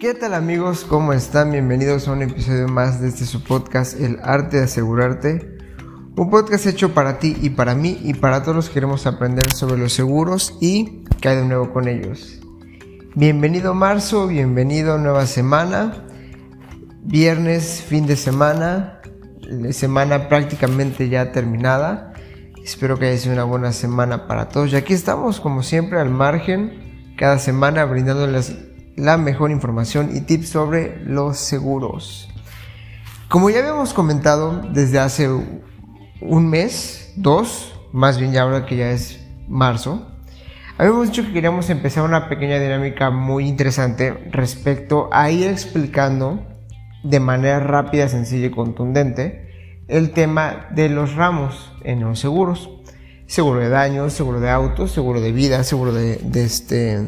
¿Qué tal amigos? ¿Cómo están? Bienvenidos a un episodio más de este su podcast, El Arte de Asegurarte. Un podcast hecho para ti y para mí y para todos los que queremos aprender sobre los seguros y qué hay de nuevo con ellos. Bienvenido marzo, bienvenido nueva semana. Viernes, fin de semana, semana prácticamente ya terminada. Espero que haya sido una buena semana para todos. Y aquí estamos, como siempre, al margen, cada semana brindándoles la mejor información y tips sobre los seguros. Como ya habíamos comentado desde hace un mes, dos, más bien ya ahora que ya es marzo, habíamos dicho que queríamos empezar una pequeña dinámica muy interesante respecto a ir explicando de manera rápida, sencilla y contundente el tema de los ramos en los seguros. Seguro de daños, seguro de autos, seguro de vida, seguro de, de este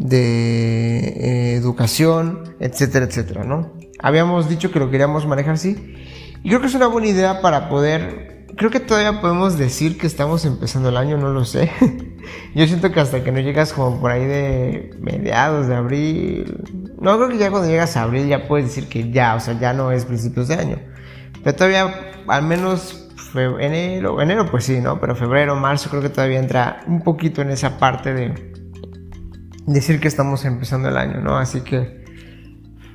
de eh, educación, etcétera, etcétera, ¿no? Habíamos dicho que lo queríamos manejar así. Y creo que es una buena idea para poder... Creo que todavía podemos decir que estamos empezando el año, no lo sé. Yo siento que hasta que no llegas como por ahí de mediados de abril... No, creo que ya cuando llegas a abril ya puedes decir que ya, o sea, ya no es principios de año. Pero todavía, al menos enero, enero pues sí, ¿no? Pero febrero, marzo creo que todavía entra un poquito en esa parte de decir que estamos empezando el año, ¿no? Así que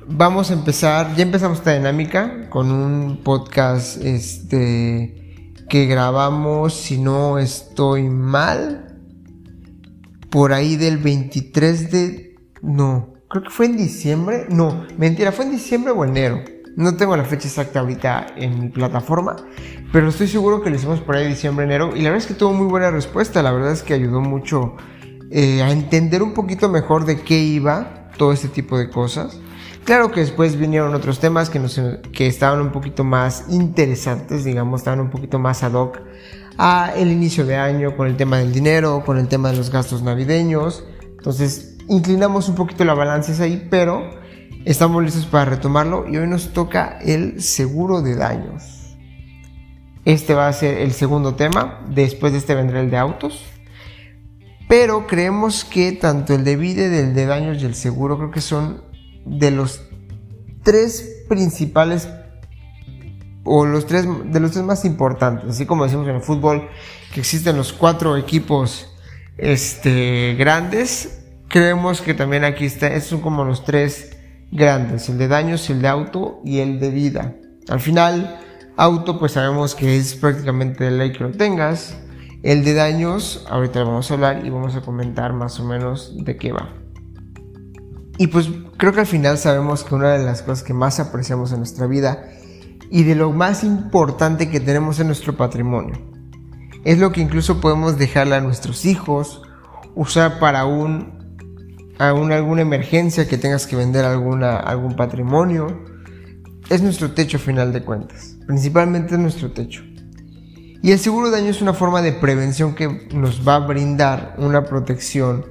vamos a empezar, ya empezamos esta dinámica con un podcast este que grabamos, si no estoy mal, por ahí del 23 de no, creo que fue en diciembre, no, mentira, fue en diciembre o enero. No tengo la fecha exacta ahorita en mi plataforma, pero estoy seguro que lo hicimos por ahí diciembre, enero. Y la verdad es que tuvo muy buena respuesta. La verdad es que ayudó mucho eh, a entender un poquito mejor de qué iba todo este tipo de cosas. Claro que después vinieron otros temas que, estaban un poquito más interesantes, digamos, estaban un poquito más ad hoc a el inicio de año con el tema del dinero, con el tema de los gastos navideños. Entonces, inclinamos un poquito la balanza ahí, pero estamos listos para retomarlo y hoy nos toca el seguro de daños. Este va a ser el segundo tema, después de este vendrá el de autos. Pero creemos que tanto el de vida, el de daños y el seguro creo que son de los tres principales o los tres de los tres más importantes, así como decimos en el fútbol que existen los cuatro equipos este grandes, creemos que también aquí está, estos son como los tres grandes, el de daños, el de auto y el de vida. Al final, auto pues sabemos que es prácticamente de ley que lo tengas, el de daños, ahorita vamos a hablar y vamos a comentar más o menos de qué va. Y pues creo que al final sabemos que una de las cosas que más apreciamos en nuestra vida y de lo más importante que tenemos en nuestro patrimonio es lo que incluso podemos dejarle a nuestros hijos, usar para un, alguna emergencia que tengas que vender alguna, algún patrimonio. Es nuestro techo final de cuentas, principalmente es nuestro techo. Y el seguro de daño es una forma de prevención que nos va a brindar una protección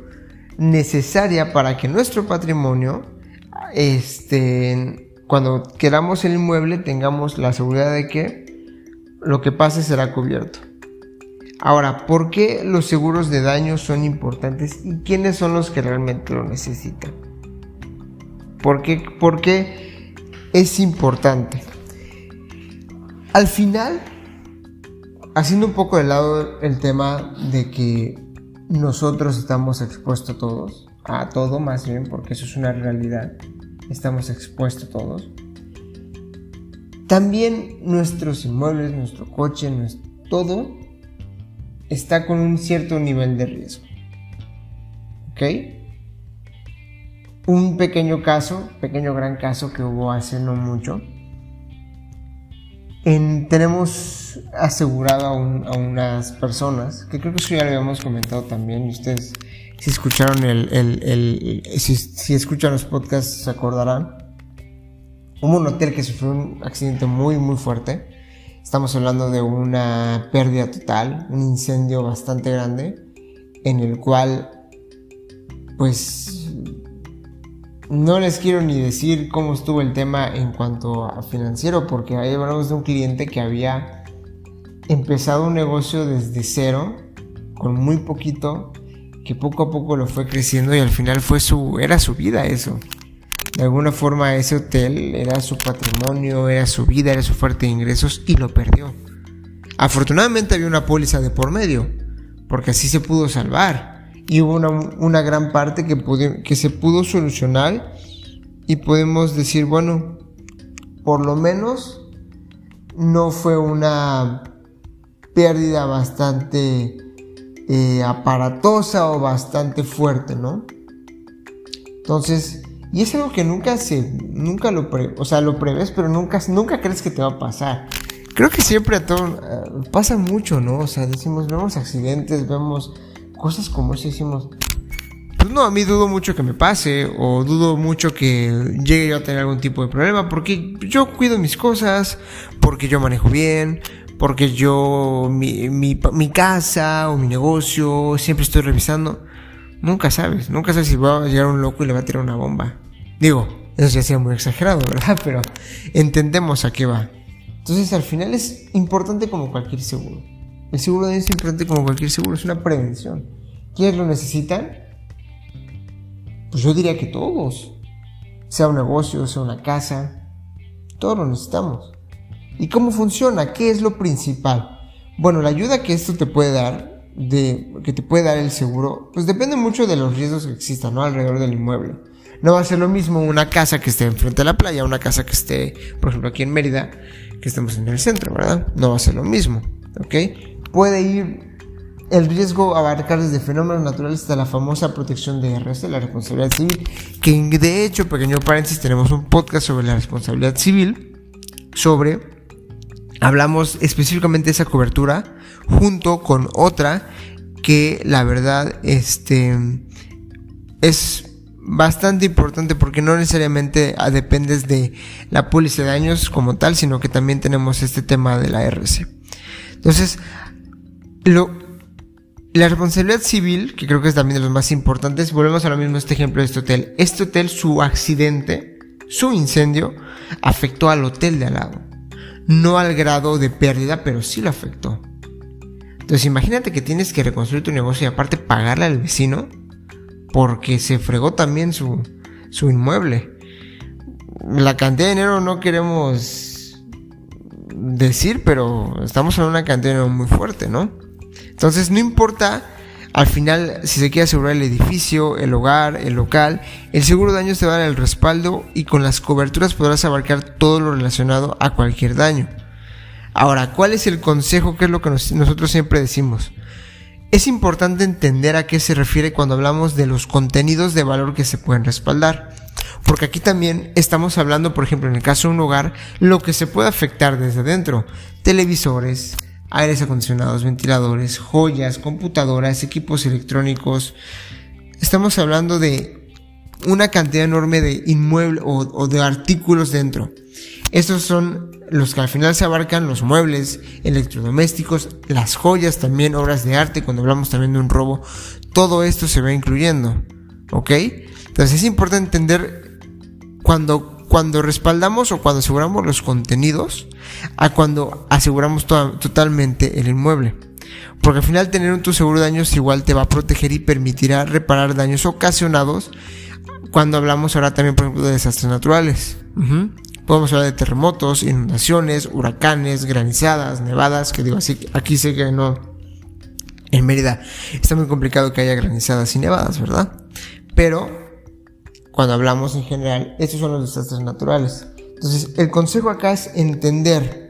necesaria para que nuestro patrimonio, este, cuando queramos el inmueble, tengamos la seguridad de que lo que pase será cubierto. Ahora, ¿por qué los seguros de daño son importantes y quiénes son los que realmente lo necesitan? ¿Por qué, por qué es importante? Al final, haciendo un poco de lado el tema de que nosotros estamos expuestos todos, a todo más bien, porque eso es una realidad, estamos expuestos todos. También nuestros inmuebles, nuestro coche, nuestro, todo está con un cierto nivel de riesgo. ¿Ok? Un pequeño caso, pequeño gran caso que hubo hace no mucho, tenemos asegurado a, unas personas, que creo que eso ya lo habíamos comentado también, y ustedes si escucharon el, el, si, si, escuchan los podcasts se acordarán. Hubo un hotel que sufrió un accidente muy muy fuerte. Estamos hablando de una pérdida total, un incendio bastante grande, en el cual pues no les quiero ni decir cómo estuvo el tema en cuanto a financiero, porque ahí hablamos de un cliente que había empezado un negocio desde cero, con muy poquito, que poco a poco lo fue creciendo y al final fue su, era su vida eso. De alguna forma ese hotel era su patrimonio, era su vida, era su fuerte de ingresos y lo perdió. Afortunadamente había una póliza de por medio, porque así se pudo salvar. Y hubo una, gran parte que, que se pudo solucionar y podemos decir, bueno, por lo menos no fue una pérdida bastante eh, aparatosa o bastante fuerte, ¿no? Entonces, y es algo que nunca se, nunca lo, o sea, lo prevés, pero nunca, nunca crees que te va a pasar. Creo que siempre a todo, eh, pasa mucho, ¿no? O sea, decimos, vemos accidentes, vemos cosas como eso, decimos, pues no, a mí dudo mucho que me pase o dudo mucho que llegue yo a tener algún tipo de problema porque yo cuido mis cosas, porque yo manejo bien, porque yo mi, mi, casa o mi negocio siempre estoy revisando. Nunca sabes, nunca sabes si va a llegar un loco y le va a tirar una bomba. Digo, eso ya sería muy exagerado, ¿verdad? Pero entendemos a qué va. Entonces al final es importante como cualquier seguro. El seguro de es importante como cualquier seguro, es una prevención. ¿Quiénes lo necesitan? Pues yo diría que todos. Sea un negocio, sea una casa, todos lo necesitamos. ¿Y cómo funciona? ¿Qué es lo principal? Bueno, la ayuda que esto te puede dar, de, que te puede dar el seguro, pues depende mucho de los riesgos que existan, ¿no? Alrededor del inmueble. No va a ser lo mismo una casa que esté enfrente de la playa, una casa que esté, por ejemplo, aquí en Mérida, que estemos en el centro, ¿verdad? No va a ser lo mismo, ¿ok? Puede ir el riesgo a abarcar desde fenómenos naturales hasta la famosa protección de RS, la responsabilidad civil, que de hecho, pequeño paréntesis, tenemos un podcast sobre la responsabilidad civil, sobre hablamos específicamente de esa cobertura junto con otra que la verdad este es bastante importante porque no necesariamente dependes de la póliza de daños como tal, sino que también tenemos este tema de la RC. Entonces, lo, la responsabilidad civil, que creo que es también de los más importantes, volvemos a lo mismo este ejemplo de este hotel. Este hotel, su accidente, su incendio, afectó al hotel de al lado no al grado de pérdida, pero sí lo afectó. Entonces imagínate que tienes que reconstruir tu negocio y aparte pagarle al vecino porque se fregó también su, su inmueble. La cantidad de dinero no queremos decir, pero estamos en una cantidad de dinero muy fuerte, ¿no? Entonces no importa al final, si se quiere asegurar el edificio, el hogar, el local, el seguro de daños te va a dar el respaldo y con las coberturas podrás abarcar todo lo relacionado a cualquier daño. Ahora, ¿cuál es el consejo? ¿Qué es lo que nosotros siempre decimos? Es importante entender a qué se refiere cuando hablamos de los contenidos de valor que se pueden respaldar. Porque aquí también estamos hablando, por ejemplo, en el caso de un hogar, lo que se puede afectar desde dentro. Televisores, aires acondicionados, ventiladores, joyas, computadoras, equipos electrónicos. Estamos hablando de una cantidad enorme de inmuebles o, de artículos dentro. Estos son los que al final se abarcan los muebles, electrodomésticos, las joyas también, obras de arte, cuando hablamos también de un robo, todo esto se va incluyendo. ¿Ok? Entonces es importante entender cuando cuando respaldamos o cuando aseguramos los contenidos a cuando aseguramos totalmente el inmueble. Porque al final tener un tu seguro de daños igual te va a proteger y permitirá reparar daños ocasionados cuando hablamos ahora también por ejemplo de desastres naturales. Podemos hablar de terremotos, inundaciones, huracanes, granizadas, nevadas, que digo así, aquí sé que no. En Mérida está muy complicado que haya granizadas y nevadas, ¿verdad? Pero cuando hablamos en general, estos son los desastres naturales. Entonces, el consejo acá es entender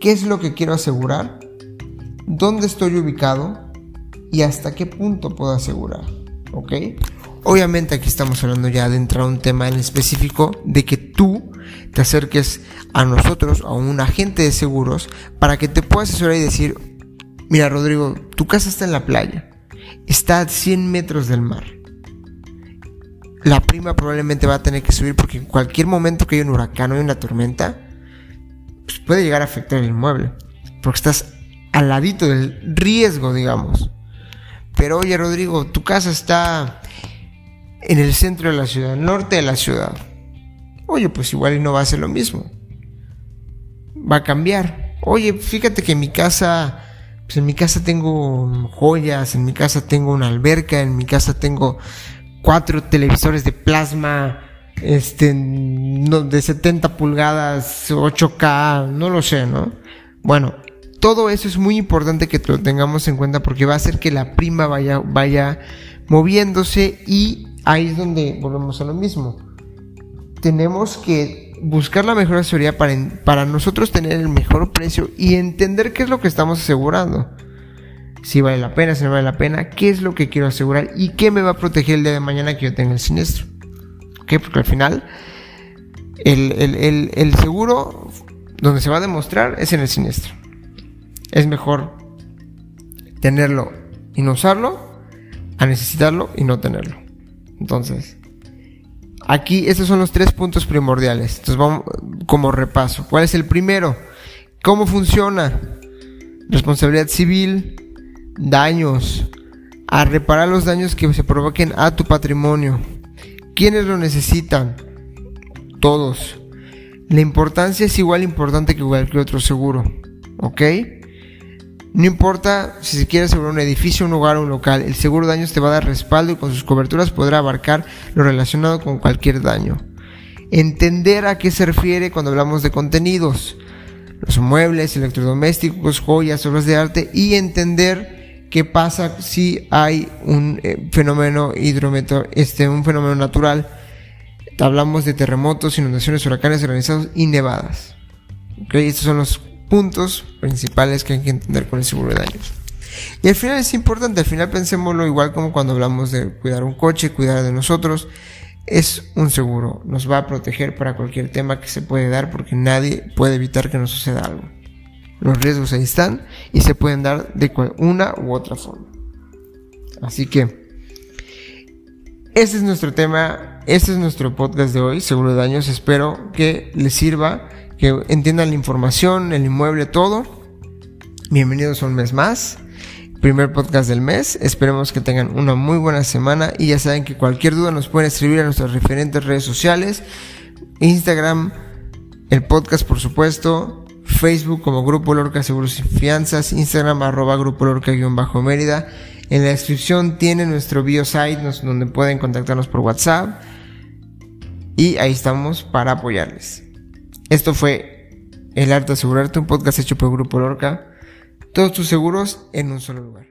qué es lo que quiero asegurar, dónde estoy ubicado y hasta qué punto puedo asegurar. ¿Ok? Obviamente aquí estamos hablando ya de entrar a un tema en específico de que tú te acerques a nosotros, a un agente de seguros, para que te pueda asesorar y decir, mira Rodrigo, tu casa está en la playa, está a 100 metros del mar la prima probablemente va a tener que subir porque en cualquier momento que haya un huracán o una tormenta, pues puede llegar a afectar el inmueble. Porque estás al ladito del riesgo, digamos. Pero oye, Rodrigo, tu casa está en el centro de la ciudad, norte de la ciudad. Oye, pues igual y no va a ser lo mismo. Va a cambiar. Oye, fíjate que en mi casa, pues en mi casa tengo joyas, en mi casa tengo una alberca, en mi casa tengo cuatro televisores de plasma este, de 70 pulgadas, 8K, no lo sé, ¿no? Bueno, todo eso es muy importante que lo tengamos en cuenta porque va a hacer que la prima vaya, vaya moviéndose y ahí es donde volvemos a lo mismo. Tenemos que buscar la mejor asesoría para, para nosotros tener el mejor precio y entender qué es lo que estamos asegurando. Si vale la pena, si no vale la pena, qué es lo que quiero asegurar y qué me va a proteger el día de mañana que yo tenga el siniestro. ¿Ok? Porque al final el, el seguro donde se va a demostrar es en el siniestro. Es mejor tenerlo y no usarlo a necesitarlo y no tenerlo. Entonces, aquí estos son los tres puntos primordiales. Entonces vamos como repaso. ¿Cuál es el primero? ¿Cómo funciona? Responsabilidad civil, daños, a reparar los daños que se provoquen a tu patrimonio. ¿Quiénes lo necesitan? Todos. La importancia es igual importante que cualquier otro seguro. ¿Ok? No importa si se quiere asegurar un edificio, un hogar o un local, el seguro de daños te va a dar respaldo y con sus coberturas podrá abarcar lo relacionado con cualquier daño. Entender a qué se refiere cuando hablamos de contenidos, los muebles, electrodomésticos, joyas, obras de arte y entender qué pasa si hay un eh, fenómeno hidrometro, este, un fenómeno natural. Hablamos de terremotos, inundaciones, huracanes organizados y nevadas. Estos son los puntos principales que hay que entender con el seguro de daños. Y al final es importante, al final pensémoslo igual como cuando hablamos de cuidar un coche, cuidar de nosotros. Es un seguro, nos va a proteger para cualquier tema que se puede dar porque nadie puede evitar que nos suceda algo. Los riesgos ahí están y se pueden dar de una u otra forma. Así que, este es nuestro tema, este es nuestro podcast de hoy, seguro de daños. Espero que les sirva que entiendan la información, el inmueble, todo. Bienvenidos a un mes más. Primer podcast del mes. Esperemos que tengan una muy buena semana y ya saben que cualquier duda nos pueden escribir a nuestras referentes redes sociales. Instagram, el podcast por supuesto. Facebook como Grupo Lorca Seguros y Fianzas. Instagram arroba Grupo Lorca-Mérida. En la descripción tiene nuestro biosite donde pueden contactarnos por WhatsApp. Y ahí estamos para apoyarles. Esto fue El Arte de Asegurarte, un podcast hecho por Grupo Lorca. Todos tus seguros en un solo lugar.